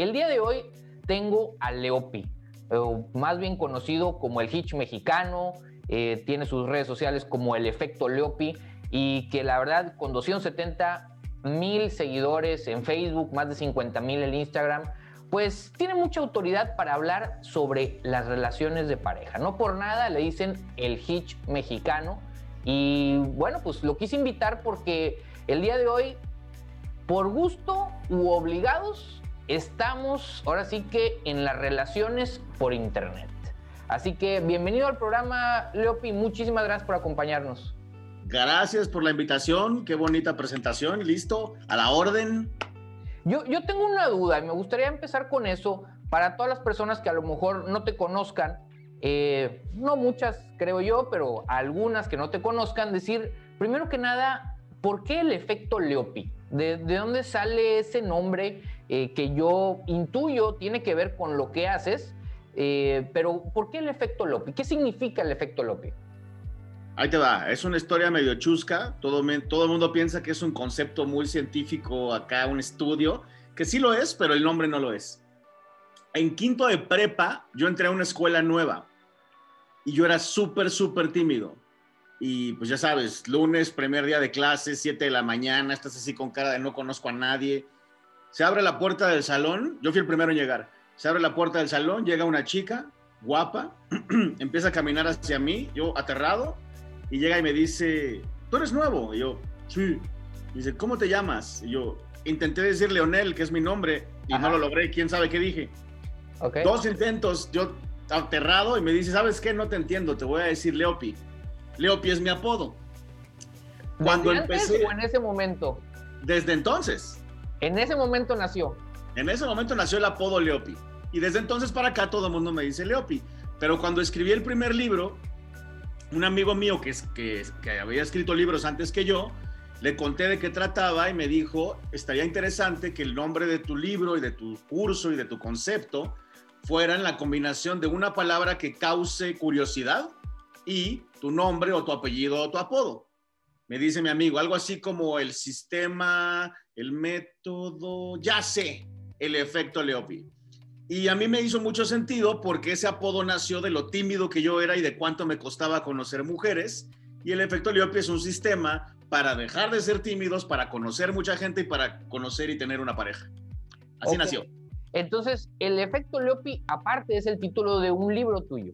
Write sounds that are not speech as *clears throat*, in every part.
El día de hoy tengo a Leopi, más bien conocido como el Hitch mexicano, eh, tiene sus redes sociales como el efecto Leopi y que la verdad con 270 mil seguidores en Facebook, más de 50 mil en Instagram, pues tiene mucha autoridad para hablar sobre las relaciones de pareja. No por nada le dicen el Hitch mexicano. Y bueno, pues lo quise invitar porque el día de hoy, por gusto u obligados, estamos ahora sí que en las relaciones por internet. Así que bienvenido al programa, Leopi. Muchísimas gracias por acompañarnos. Gracias por la invitación. Qué bonita presentación. Listo, a la orden. Yo, yo tengo una duda y me gustaría empezar con eso para todas las personas que a lo mejor no te conozcan. Eh, no muchas, creo yo, pero algunas que no te conozcan, decir, primero que nada, ¿por qué el efecto Leopi? ¿De, dónde sale ese nombre eh, que yo intuyo tiene que ver con lo que haces? Eh, pero, ¿por qué el efecto Leopi? ¿Qué significa el efecto Leopi? Ahí te va, es una historia medio chusca, todo, todo el mundo piensa que es un concepto muy científico acá, un estudio, que sí lo es, pero el nombre no lo es. En quinto de prepa, yo entré a una escuela nueva y yo era súper, súper tímido. Y pues ya sabes, lunes, primer día de clase, 7 de la mañana, estás así con cara de no conozco a nadie. Se abre la puerta del salón, yo fui el primero en llegar. Se abre la puerta del salón, llega una chica guapa, *clears throat* empieza a caminar hacia mí, yo aterrado, y llega y me dice, ¿tú eres nuevo? Y yo, sí. Y dice, ¿cómo te llamas? Y yo, intenté decir Leonel, que es mi nombre, y no lo logré, quién sabe qué dije. Dos intentos, yo aterrado, y me dice, ¿sabes qué? No te entiendo, te voy a decir Leopi. Leopi es mi apodo. Cuando empecé... o en ese momento? Desde entonces. En ese momento nació. En ese momento nació el apodo Leopi. Y desde entonces para acá todo el mundo me dice Leopi. Pero cuando escribí el primer libro, un amigo mío que, que, había escrito libros antes que yo, le conté de qué trataba y me dijo, estaría interesante que el nombre de tu libro y de tu curso y de tu concepto fueran la combinación de una palabra que cause curiosidad y tu nombre o tu apellido o tu apodo. Me dice mi amigo, algo así como el sistema, el método, ya sé, el efecto Leopi. Y a mí me hizo mucho sentido porque ese apodo nació de lo tímido que yo era y de cuánto me costaba conocer mujeres. Y el efecto Leopi es un sistema para dejar de ser tímidos, para conocer mucha gente y para conocer y tener una pareja. Así nació. Entonces, el efecto Leopi, aparte, es el título de un libro tuyo.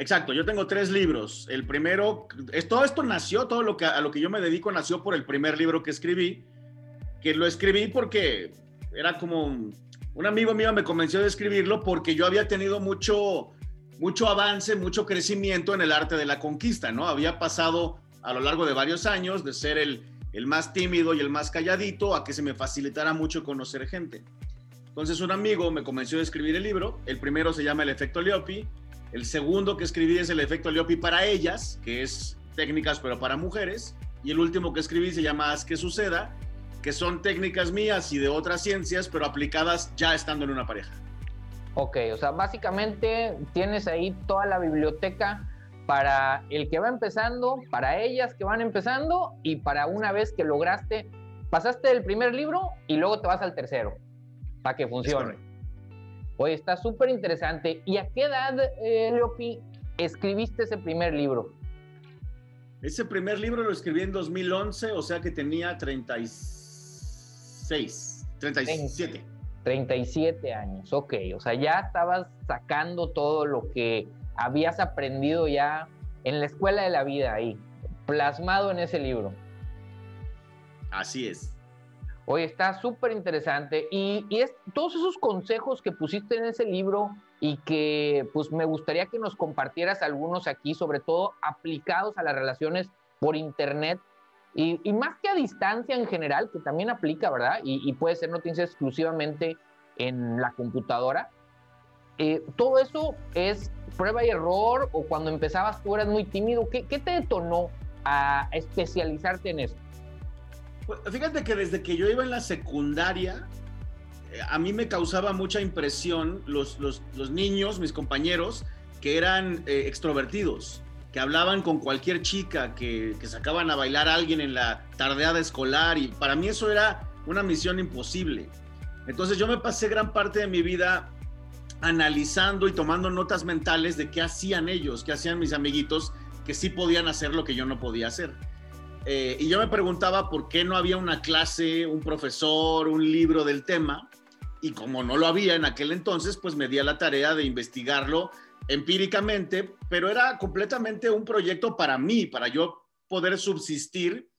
Exacto, yo tengo tres libros. El primero, es, todo esto nació, todo lo que a lo que yo me dedico nació por el primer libro que escribí, que lo escribí porque era como un, amigo mío me convenció de escribirlo porque yo había tenido mucho, mucho avance, mucho crecimiento en el arte de la conquista, ¿no? Había pasado a lo largo de varios años de ser el, el más tímido y el más calladito a que se me facilitara mucho conocer gente. Entonces un amigo me convenció de escribir el libro. El primero se llama El efecto Leopi. El segundo que escribí es El efecto Leopi para ellas, que es técnicas pero para mujeres. Y el último que escribí se llama Haz que suceda, que son técnicas mías y de otras ciencias, pero aplicadas ya estando en una pareja. Ok, o sea, básicamente tienes ahí toda la biblioteca para el que va empezando, para ellas que van empezando y para una vez que lograste, pasaste el primer libro y luego te vas al tercero, para que funcione. Oye, está súper interesante. ¿Y a qué edad, eh, Leopi, escribiste ese primer libro? Ese primer libro lo escribí en 2011, o sea que tenía 36 37. 37 años, ok. O sea, ya estabas sacando todo lo que habías aprendido ya en la escuela de la vida ahí, plasmado en ese libro. Así es. Oye, está súper interesante. Y, es todos esos consejos que pusiste en ese libro y que pues me gustaría que nos compartieras algunos aquí, sobre todo aplicados a las relaciones por internet, y, más que a distancia en general, que también aplica, ¿verdad? Y, puede ser noticias exclusivamente en la computadora. Eh, todo eso es prueba y error o cuando empezabas tú eras muy tímido. ¿Qué, te detonó a especializarte en eso? Pues, fíjate que desde que yo iba en la secundaria, eh, a mí me causaba mucha impresión los, niños, mis compañeros, que eran eh, extrovertidos que hablaban con cualquier chica, que, sacaban a bailar a alguien en la tardeada escolar y para mí eso era una misión imposible. Entonces yo me pasé gran parte de mi vida analizando y tomando notas mentales de qué hacían ellos, qué hacían mis amiguitos, que sí podían hacer lo que yo no podía hacer. Eh, y yo me preguntaba por qué no había una clase, un profesor, un libro del tema. Y como no lo había en aquel entonces, pues me di a la tarea de investigarlo empíricamente, pero era completamente un proyecto para mí, para yo poder subsistir,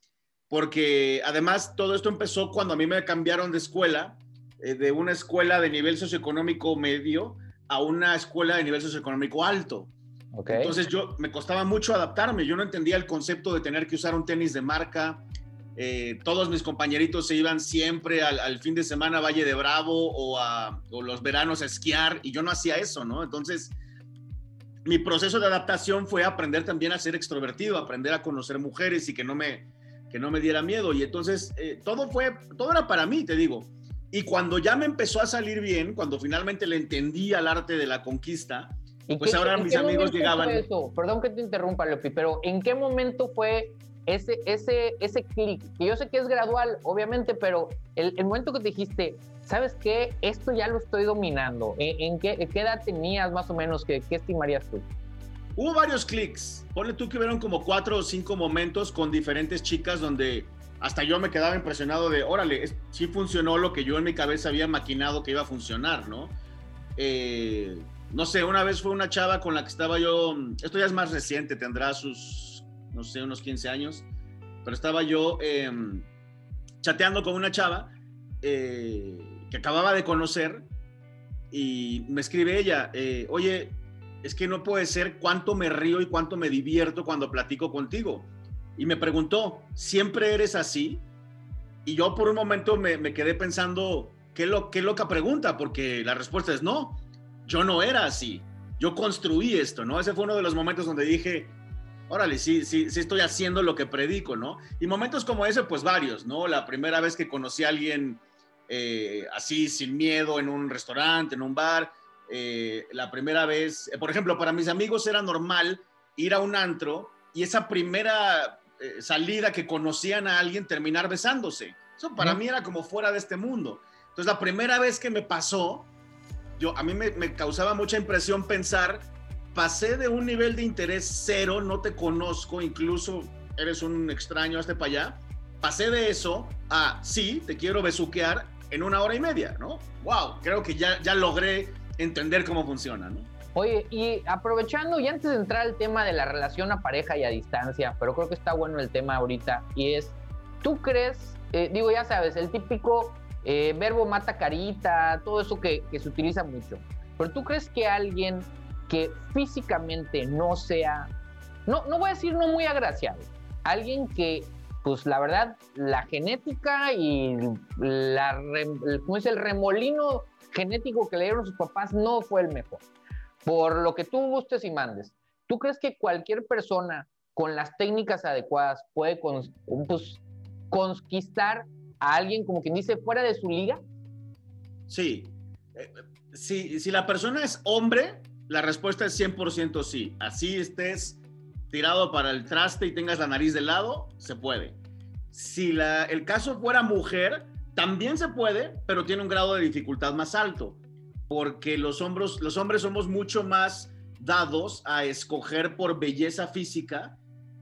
porque además todo esto empezó cuando a mí me cambiaron de escuela eh, de una escuela de nivel socioeconómico medio a una escuela de nivel socioeconómico alto. Okay. Entonces yo me costaba mucho adaptarme, yo no entendía el concepto de tener que usar un tenis de marca. Eh, todos mis compañeritos se iban siempre al, fin de semana a Valle de Bravo o, a, o los veranos a esquiar y yo no hacía eso, ¿no? Entonces mi proceso de adaptación fue aprender también a ser extrovertido, aprender a conocer mujeres y que no me, que no me diera miedo. Y entonces eh, todo fue, todo era para mí, te digo. Y cuando ya me empezó a salir bien, cuando finalmente le entendí al arte de la conquista, pues ahora mis amigos llegaban. Perdón que te interrumpa, Leopi, pero ¿en qué momento fue ese, ese, ese clic? Que yo sé que es gradual, obviamente, pero el, el, momento que te dijiste, ¿sabes qué? Esto ya lo estoy dominando. ¿En, qué, qué, edad tenías más o menos? ¿Qué, qué estimarías tú? Hubo varios clics. Ponle tú que hubieron como cuatro o cinco momentos con diferentes chicas donde hasta yo me quedaba impresionado de, órale, sí funcionó lo que yo en mi cabeza había maquinado que iba a funcionar, ¿no? Eh, no sé, una vez fue una chava con la que estaba yo, esto ya es más reciente, tendrá sus, no sé, unos 15 años, pero estaba yo em, chateando con una chava eh, que acababa de conocer y me escribe ella, eh, oye, es que no puede ser cuánto me río y cuánto me divierto cuando platico contigo y me preguntó, ¿siempre eres así? Y yo por un momento me, quedé pensando, ¿qué, ¿qué loca pregunta? Porque la respuesta es no, yo no era así, yo construí esto, ¿no? Ese fue uno de los momentos donde dije, órale, sí, sí, sí estoy haciendo lo que predico, ¿no? Y momentos como ese, pues varios, ¿no? La primera vez que conocí a alguien eh, así, sin miedo, en un restaurante, en un bar, eh, la primera vez, por ejemplo, para mis amigos era normal ir a un antro y esa primera eh, salida que conocían a alguien terminar besándose. Eso para mí era como fuera de este mundo. Entonces la primera vez que me pasó, yo, a mí me, causaba mucha impresión pensar, pasé de un nivel de interés cero, no te conozco, incluso eres un extraño, hasta para allá, pasé de eso a, sí, te quiero besuquear en una hora y media, ¿no? ¡Wow! Creo que ya, ya logré entender cómo funciona, ¿no? Oye, y aprovechando y antes de entrar al tema de la relación a pareja y a distancia, pero creo que está bueno el tema ahorita, y es, ¿tú crees, eh, digo, ya sabes, el típico eh, verbo mata carita, todo eso que, se utiliza mucho, pero tú crees que alguien que físicamente no sea, no, no voy a decir no muy agraciado, alguien que pues la verdad, la genética y la, ¿cómo es el remolino genético que le dieron sus papás no fue el mejor. Por lo que tú gustes y mandes, ¿tú crees que cualquier persona con las técnicas adecuadas puede pues, conquistar a alguien, como quien dice, fuera de su liga? Sí. Eh, si, si la persona es hombre, la respuesta es 100% sí. Así estés tirado para el traste y tengas la nariz de lado, se puede. Si la, el caso fuera mujer, también se puede, pero tiene un grado de dificultad más alto porque los, hombros, los hombres somos mucho más dados a escoger por belleza física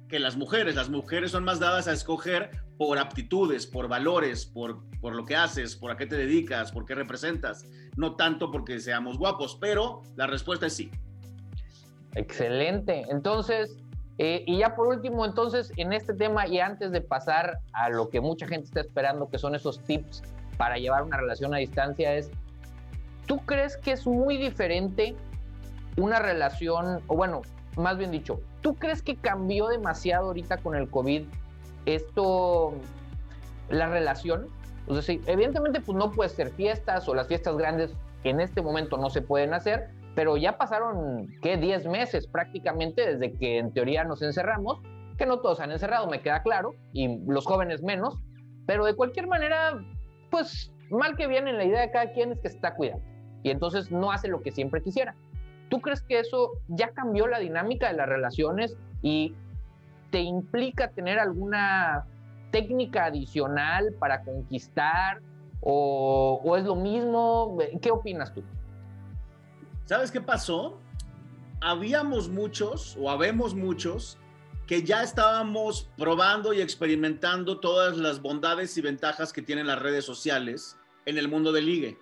que las mujeres. Las mujeres son más dadas a escoger por aptitudes, por valores, por, por lo que haces, por a qué te dedicas, por qué representas, no tanto porque seamos guapos, pero la respuesta es sí. Excelente. Entonces, eh, y ya por último, entonces, en este tema y antes de pasar a lo que mucha gente está esperando, que son esos tips para llevar una relación a distancia, es ¿Tú crees que es muy diferente una relación, o bueno, más bien dicho, ¿tú crees que cambió demasiado ahorita con el COVID esto, la relación? O sea, sí, evidentemente, pues no puede ser fiestas o las fiestas grandes en este momento no se pueden hacer, pero ya pasaron, ¿qué? 10 meses prácticamente desde que en teoría nos encerramos, que no todos han encerrado, me queda claro, y los jóvenes menos, pero de cualquier manera, pues mal que bien en la idea de cada quien es que se está cuidando y entonces no hace lo que siempre quisiera. ¿Tú crees que eso ya cambió la dinámica de las relaciones y te implica tener alguna técnica adicional para conquistar ¿O, es lo mismo? ¿Qué opinas tú? ¿Sabes qué pasó? Habíamos muchos, o habemos muchos, que ya estábamos probando y experimentando todas las bondades y ventajas que tienen las redes sociales en el mundo del ligue.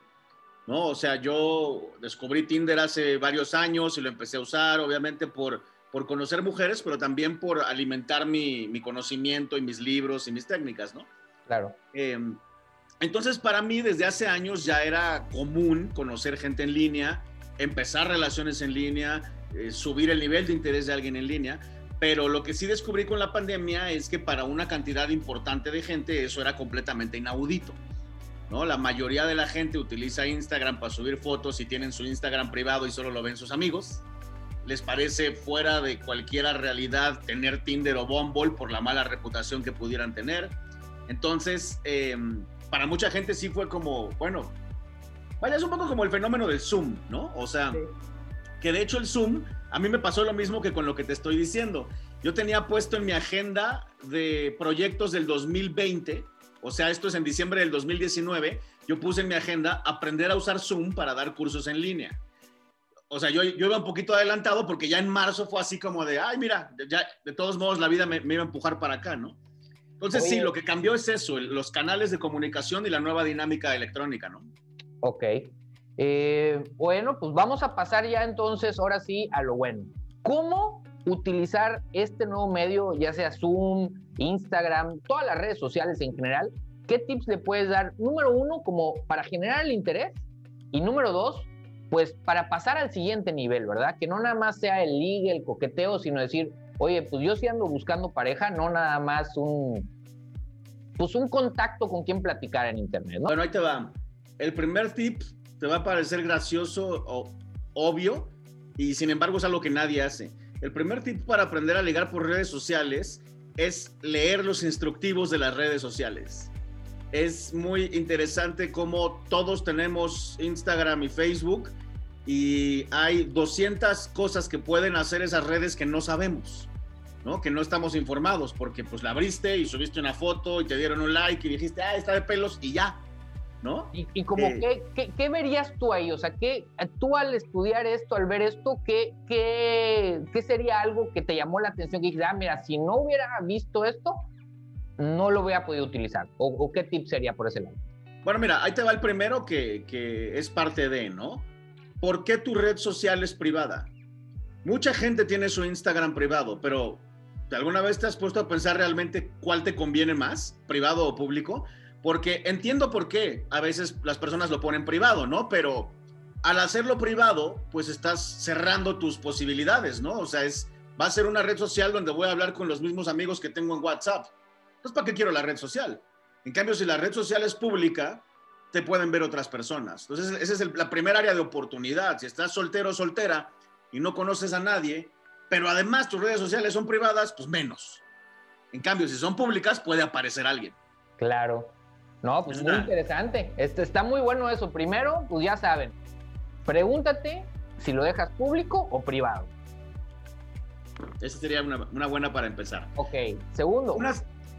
¿No? O sea, yo descubrí Tinder hace varios años y lo empecé a usar, obviamente por, por conocer mujeres, pero también por alimentar mi, mi conocimiento y mis libros y mis técnicas, ¿no? Claro. Eh, entonces, para mí, desde hace años ya era común conocer gente en línea, empezar relaciones en línea, eh, subir el nivel de interés de alguien en línea. Pero lo que sí descubrí con la pandemia es que para una cantidad importante de gente eso era completamente inaudito. ¿No? La mayoría de la gente utiliza Instagram para subir fotos y tienen su Instagram privado y solo lo ven sus amigos. Les parece fuera de cualquier realidad tener Tinder o Bumble por la mala reputación que pudieran tener. Entonces, em, para mucha gente sí fue como, bueno, vaya, es un poco como el fenómeno del Zoom, ¿no? O sea, que de hecho el Zoom, a mí me pasó lo mismo que con lo que te estoy diciendo. Yo tenía puesto en mi agenda de proyectos del 2020, o sea, esto es en diciembre del 2019, yo puse en mi agenda aprender a usar Zoom para dar cursos en línea. O sea, yo, yo iba un poquito adelantado porque ya en marzo fue así como de, ay, mira, ya de todos modos la vida me, me iba a empujar para acá, ¿no? Entonces, sí, lo que cambió es eso, los canales de comunicación y la nueva dinámica electrónica, ¿no? Ok. Eh, bueno, pues vamos a pasar ya entonces, ahora sí, a lo bueno. ¿Cómo utilizar este nuevo medio, ya sea Zoom, Instagram, todas las redes sociales en general? ¿Qué tips le puedes dar? Número uno, como para generar el interés. Y número dos, pues para pasar al siguiente nivel, ¿verdad? Que no nada más sea el ligue, el coqueteo, sino decir, oye, pues yo sí ando buscando pareja, no nada más un, pues un contacto con quien platicar en internet, ¿no? Bueno, ahí te va. El primer tip te va a parecer gracioso o obvio y sin embargo es algo que nadie hace. El primer tip para aprender a ligar por redes sociales es leer los instructivos de las redes sociales. Es muy interesante cómo todos tenemos Instagram y Facebook y hay 200 cosas que pueden hacer esas redes que no sabemos. ¿no? Que no estamos informados porque pues la abriste y subiste una foto y te dieron un like y dijiste, ah, está de pelos y ya, ¿no? Y, como, eh, ¿qué, verías tú ahí? O sea, ¿qué, tú al estudiar esto, al ver esto, ¿qué, qué, qué sería algo que te llamó la atención? Que dijiste, ah, mira, si no hubiera visto esto, no lo hubiera podido utilizar. ¿O, qué tip sería por ese lado? Bueno, mira, ahí te va el primero que, que es parte de, ¿no? ¿Por qué tu red social es privada? Mucha gente tiene su Instagram privado, pero ¿alguna vez te has puesto a pensar realmente cuál te conviene más, privado o público? Porque entiendo por qué a veces las personas lo ponen privado, ¿no? Pero al hacerlo privado, pues estás cerrando tus posibilidades, ¿no? O sea, es, va a ser una red social donde voy a hablar con los mismos amigos que tengo en WhatsApp. Entonces, ¿para qué quiero la red social? En cambio, si la red social es pública, te pueden ver otras personas. Entonces, esa es la primera área de oportunidad. Si estás soltero o soltera y no conoces a nadie, pero además tus redes sociales son privadas, pues menos. En cambio, si son públicas, puede aparecer alguien. Claro. No, pues muy interesante. Este, está muy bueno eso. Primero, pues ya saben, pregúntate si lo dejas público o privado. Esa sería una, una buena para empezar. Ok. Segundo. Una,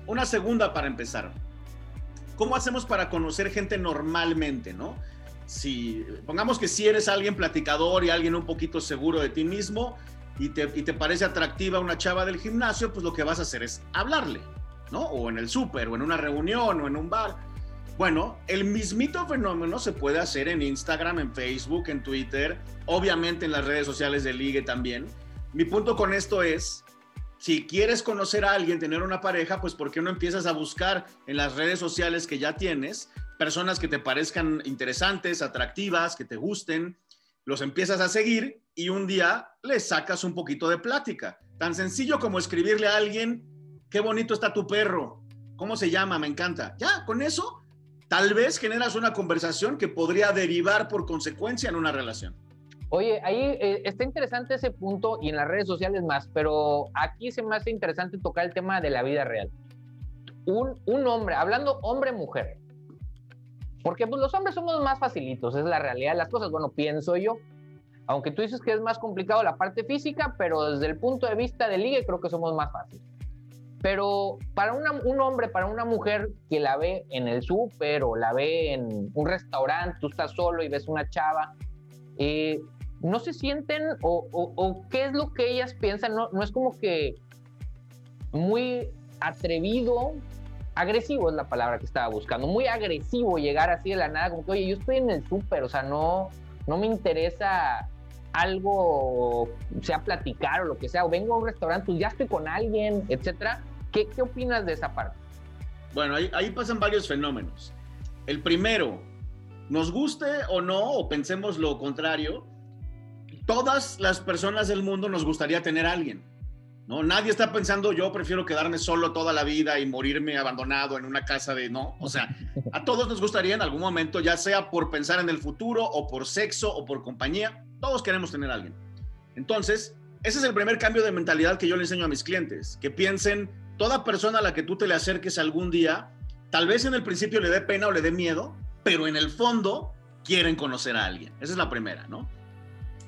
una segunda para empezar. ¿Cómo hacemos para conocer gente normalmente, no? Si, pongamos que si eres alguien platicador y alguien un poquito seguro de ti mismo y te, y te parece atractiva una chava del gimnasio, pues lo que vas a hacer es hablarle, ¿no? O en el súper, o en una reunión, o en un bar. Bueno, el mismito fenómeno se puede hacer en Instagram, en Facebook, en Twitter, obviamente en las redes sociales de Ligue también. Mi punto con esto es, si quieres conocer a alguien, tener una pareja, pues ¿por qué no empiezas a buscar en las redes sociales que ya tienes personas que te parezcan interesantes, atractivas, que te gusten? Los empiezas a seguir y un día les sacas un poquito de plática. Tan sencillo como escribirle a alguien, qué bonito está tu perro, cómo se llama, me encanta. Ya, con eso, tal vez generas una conversación que podría derivar por consecuencia en una relación. Oye, ahí eh, está interesante ese punto y en las redes sociales más, pero aquí se me hace interesante tocar el tema de la vida real. Un, un hombre, hablando hombre-mujer, porque pues, los hombres somos más facilitos, es la realidad de las cosas, bueno, pienso yo. Aunque tú dices que es más complicado la parte física, pero desde el punto de vista de ligue creo que somos más fáciles. Pero para un hombre, para una mujer que la ve en el súper o la ve en un restaurante, tú estás solo y ves una chava, eh, no se sienten o, qué es lo que ellas piensan, no, no es como que muy atrevido, agresivo es la palabra que estaba buscando, muy agresivo llegar así de la nada, como que, oye, yo estoy en el súper, o sea, no, no me interesa algo, sea platicar o lo que sea, o vengo a un restaurante, pues ya estoy con alguien, etcétera. ¿Qué, qué opinas de esa parte? Bueno, ahí, ahí pasan varios fenómenos. El primero, nos guste o no, o pensemos lo contrario, todas las personas del mundo nos gustaría tener a alguien. ¿no? Nadie está pensando, yo prefiero quedarme solo toda la vida y morirme abandonado en una casa de no. O sea, a todos nos gustaría en algún momento, ya sea por pensar en el futuro o por sexo o por compañía, todos queremos tener a alguien. Entonces, ese es el primer cambio de mentalidad que yo le enseño a mis clientes, que piensen, toda persona a la que tú te le acerques algún día, tal vez en el principio le dé pena o le dé miedo, pero en el fondo quieren conocer a alguien. Esa es la primera, ¿no?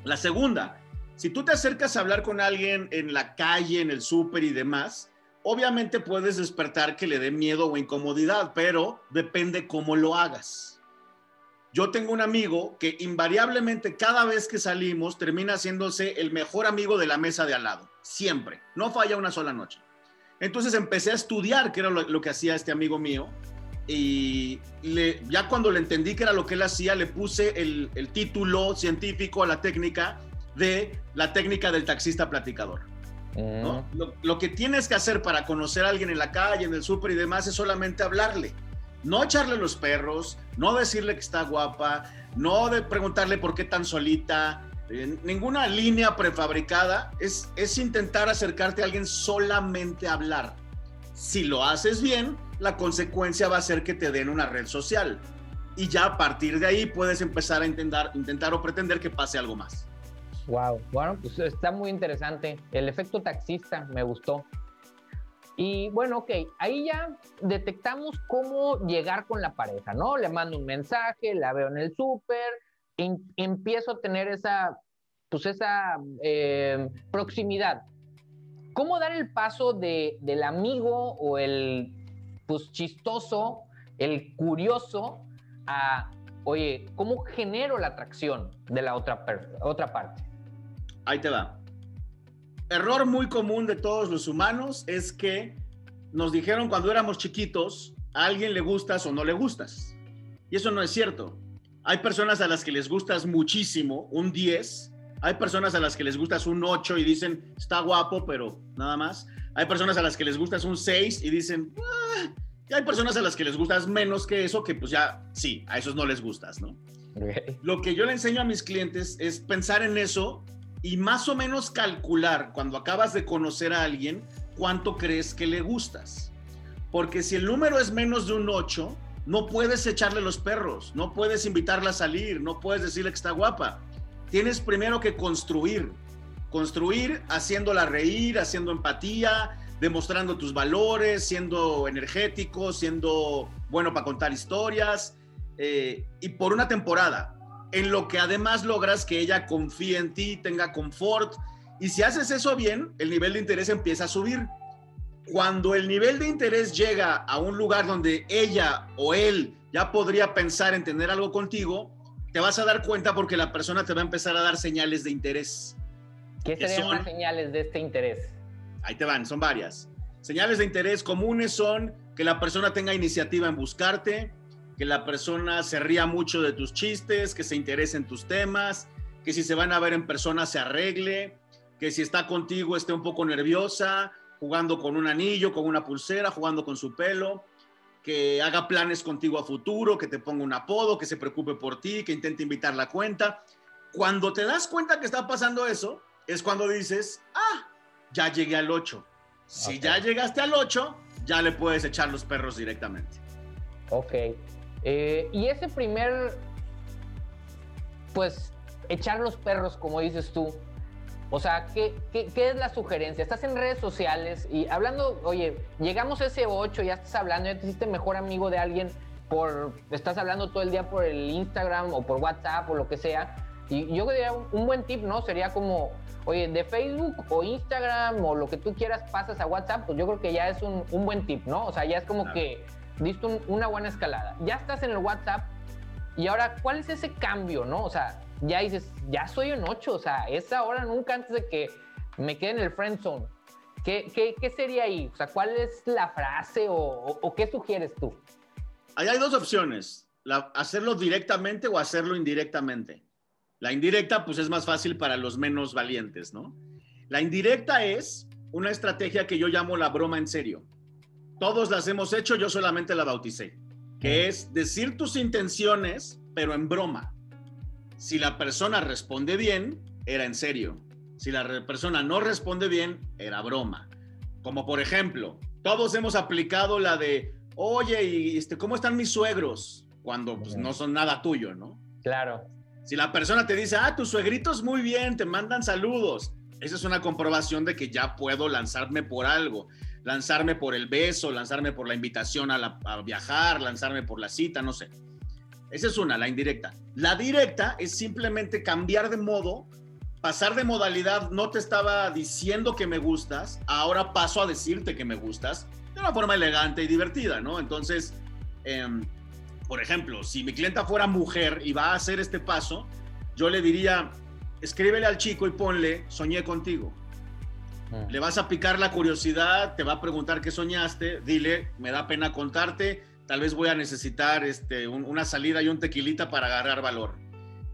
La segunda, si tú te acercas a hablar con alguien en la calle, en el súper y demás, obviamente puedes despertar que le dé miedo o incomodidad, pero depende cómo lo hagas. Yo tengo un amigo que invariablemente cada vez que salimos termina haciéndose el mejor amigo de la mesa de al lado. Siempre. No falla una sola noche. Entonces empecé a estudiar qué era lo, que hacía este amigo mío. Y ya cuando le entendí qué era lo que él hacía, le puse el, título científico a la técnica de la técnica del taxista platicador. Mm. Lo, lo, que tienes que hacer para conocer a alguien en la calle, en el súper y demás es solamente hablarle no echarle los perros, no decirle que está guapa, no de preguntarle por qué tan solita, ninguna línea prefabricada, es, es intentar acercarte a alguien solamente a hablar. Si lo haces bien, la consecuencia va a ser que te den una red social. Y ya a partir de ahí puedes empezar a intentar, intentar o pretender que pase algo más. Wow, bueno, pues está muy interesante. El efecto taxista me gustó. Y bueno, ok, ahí ya detectamos cómo llegar con la pareja, ¿no? Le mando un mensaje, la veo en el súper, empiezo a tener esa, pues esa eh, proximidad. ¿Cómo dar el paso de, del amigo o el, pues chistoso, el curioso, a, oye, ¿cómo genero la atracción de la otra, otra parte? Ahí te va error muy común de todos los humanos es que nos dijeron cuando éramos chiquitos, a alguien le gustas o no le gustas. Y eso no es cierto. Hay personas a las que les gustas muchísimo, un 10. Hay personas a las que les gustas un 8 y dicen, está guapo, pero nada más. Hay personas a las que les gustas un 6 y dicen, ah". y hay personas a las que les gustas menos que eso, que pues ya, sí, a esos no les gustas, ¿no? Lo que yo le enseño a mis clientes es pensar en eso y más o menos calcular cuando acabas de conocer a alguien cuánto crees que le gustas. Porque si el número es menos de un 8, no puedes echarle los perros, no puedes invitarla a salir, no puedes decirle que está guapa. Tienes primero que construir. Construir haciéndola reír, haciendo empatía, demostrando tus valores, siendo energético, siendo bueno para contar historias. Eh, y por una temporada, en lo que además logras que ella confíe en ti, tenga confort. Y si haces eso bien, el nivel de interés empieza a subir. Cuando el nivel de interés llega a un lugar donde ella o él ya podría pensar en tener algo contigo, te vas a dar cuenta porque la persona te va a empezar a dar señales de interés. ¿Qué serían las señales de este interés? Ahí te van, son varias. Señales de interés comunes son que la persona tenga iniciativa en buscarte, que la persona se ría mucho de tus chistes, que se interese en tus temas, que si se van a ver en persona se arregle, que si está contigo esté un poco nerviosa, jugando con un anillo, con una pulsera, jugando con su pelo, que haga planes contigo a futuro, que te ponga un apodo, que se preocupe por ti, que intente invitar la cuenta. Cuando te das cuenta que está pasando eso, es cuando dices, ah, ya llegué al 8. Si ya llegaste al 8, ya le puedes echar los perros directamente. Ok. Eh, y ese primer, pues, echar los perros, como dices tú, o sea, ¿qué, ¿qué, es la sugerencia? Estás en redes sociales y hablando, oye, llegamos a ese 8, ya estás hablando, ya te hiciste mejor amigo de alguien por, estás hablando todo el día por el Instagram o por WhatsApp o lo que sea, Y yo diría un, buen tip, ¿no? Sería como, oye, de Facebook o Instagram o lo que tú quieras pasas a WhatsApp, pues yo creo que ya es un, buen tip, ¿no? O sea, ya es como que diste una buena escalada. Ya estás en el WhatsApp y ahora, ¿cuál es ese cambio, no? O sea, ya dices, ya soy un 8, o sea, es ahora nunca antes de que me quede en el friend zone. ¿Qué, qué, sería ahí? O sea, ¿cuál es la frase o, qué sugieres tú? Ahí hay dos opciones, hacerlo directamente o hacerlo indirectamente. La indirecta, pues es más fácil para los menos valientes, ¿no? La indirecta es una estrategia que yo llamo la broma en serio. Todos las hemos hecho, yo solamente la bauticé, que es decir tus intenciones, pero en broma. Si la persona responde bien, era en serio. Si la persona no responde bien, era broma. Como por ejemplo, todos hemos aplicado la de, oye, ¿y este, cómo están mis suegros? Cuando pues, no son nada tuyo, ¿no? Claro. Si la persona te dice, ah, tus suegritos muy bien, te mandan saludos, esa es una comprobación de que ya puedo lanzarme por algo, lanzarme por el beso, lanzarme por la invitación a, a viajar, lanzarme por la cita, no sé. Esa es una, la indirecta. La directa es simplemente cambiar de modo pasar de modalidad, no te estaba diciendo que me gustas, ahora paso a decirte que me gustas de una forma elegante y divertida, ¿no? Entonces, em, por ejemplo, si mi clienta fuera mujer y va a hacer este paso, yo le diría, escríbele al chico y ponle, soñé contigo. Mm. Le vas a picar la curiosidad, te va a preguntar qué soñaste, dile, me da pena contarte, tal vez voy a necesitar este, una salida y un tequilita para agarrar valor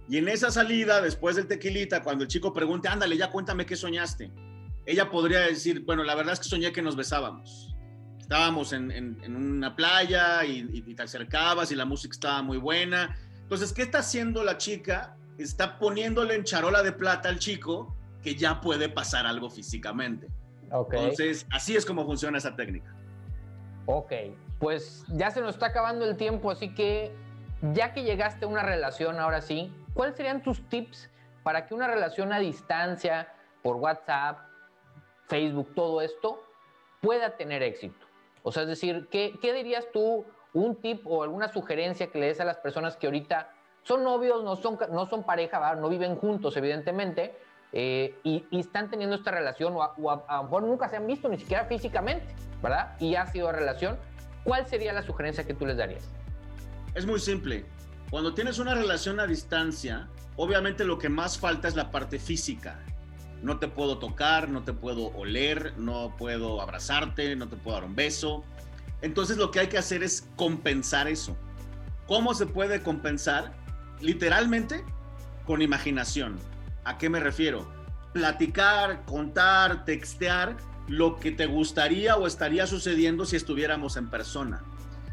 y en esa salida, después del tequilita, cuando el chico pregunte, ándale, ya cuéntame qué soñaste, ella podría decir, bueno, la verdad es que soñé que nos besábamos. Estábamos en, una playa y, te acercabas y la música estaba muy buena. Entonces, ¿qué está haciendo la chica? Está poniéndole en charola de plata al chico que ya puede pasar algo físicamente. Entonces, así es como funciona esa técnica. Ok, pues ya se nos está acabando el tiempo, así que ya que llegaste a una relación, ahora sí, ¿cuáles serían tus tips para que una relación a distancia, por WhatsApp, Facebook, todo esto, pueda tener éxito? O sea, es decir, ¿qué, dirías tú, un tip o alguna sugerencia que le des a las personas que ahorita son novios, no son, no son pareja, no viven juntos, evidentemente, eh, y, están teniendo esta relación, o, a, lo mejor nunca se han visto ni siquiera físicamente, ¿verdad? Y ha sido relación. ¿Cuál sería la sugerencia que tú les darías? Es muy simple. Cuando tienes una relación a distancia, obviamente lo que más falta es la parte física. No te puedo tocar, no te puedo oler, no puedo abrazarte, no te puedo dar un beso. Entonces lo que hay que hacer es compensar eso. ¿Cómo se puede compensar? Literalmente con imaginación. ¿A qué me refiero? Platicar, contar, textear lo que te gustaría o estaría sucediendo si estuviéramos en persona.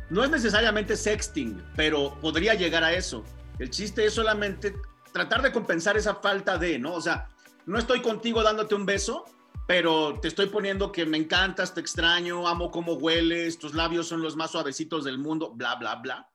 No es necesariamente sexting, pero podría llegar a eso. El chiste es solamente tratar de compensar esa falta de, ¿no? O sea, no estoy contigo dándote un beso, pero te estoy poniendo que me encantas, te extraño, amo cómo hueles, tus labios son los más suavecitos del mundo, bla, bla, bla.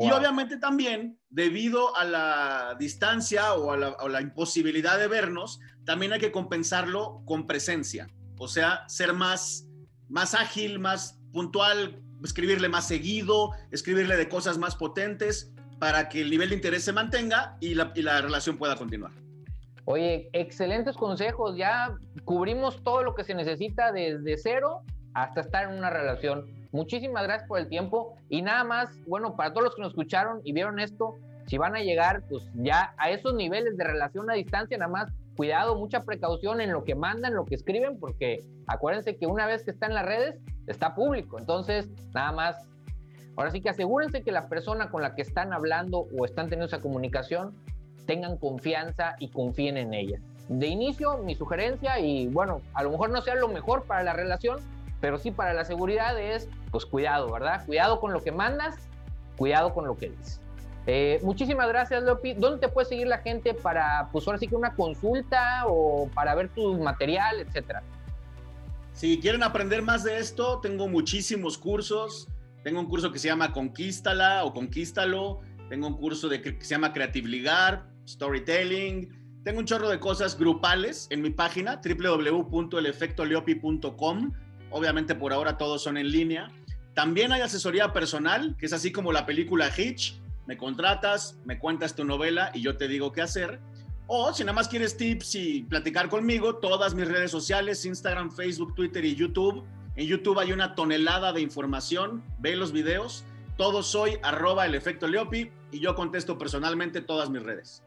Y obviamente también, debido a la distancia o a la, a la, imposibilidad de vernos, también hay que compensarlo con presencia. O sea, ser más, más ágil, más puntual, escribirle más seguido, escribirle de cosas más potentes para que el nivel de interés se mantenga y la, relación pueda continuar. Oye, excelentes consejos. Ya cubrimos todo lo que se necesita desde cero hasta estar en una relación. Muchísimas gracias por el tiempo y nada más, bueno, para todos los que nos escucharon y vieron esto, si van a llegar pues ya a esos niveles de relación a distancia, nada más cuidado, mucha precaución en lo que mandan, lo que escriben, porque acuérdense que una vez que está en las redes, está público. Entonces, nada más, ahora sí que asegúrense que la persona con la que están hablando o están teniendo esa comunicación tengan confianza y confíen en ella. De inicio, mi sugerencia, y bueno, a lo mejor no sea lo mejor para la relación, pero sí para la seguridad es, pues cuidado, ¿verdad? Cuidado con lo que mandas, cuidado con lo que dices. Eh, muchísimas gracias, Lopi. ¿Dónde te puede seguir la gente para, pues ahora sí que una consulta o para ver tu material, etcétera? Si quieren aprender más de esto, tengo muchísimos cursos. Tengo un curso que se llama Conquístala o Conquístalo. Tengo un curso de, que se llama Creative Ligar, Storytelling. Tengo un chorro de cosas grupales en mi página www.elefectoleopi.com. Obviamente por ahora todos son en línea. También hay asesoría personal, que es así como la película Hitch. Me contratas, me cuentas tu novela y yo te digo qué hacer. O si nada más quieres tips y platicar conmigo, todas mis redes sociales, Instagram, Facebook, Twitter y YouTube. En YouTube hay una tonelada de información, ve los videos. Todo soy arroba el efecto Leopi y yo contesto personalmente todas mis redes.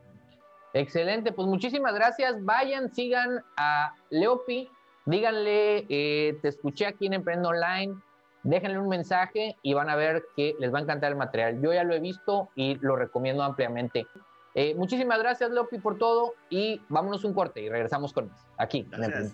Excelente, pues muchísimas gracias. Vayan, sigan a Leopi, díganle, eh, te escuché aquí en Emprendo Online, déjenle un mensaje y van a ver que les va a encantar el material. Yo ya lo he visto y lo recomiendo ampliamente. Eh, muchísimas gracias, Lopi, por todo y vámonos un corte y regresamos con más aquí. En el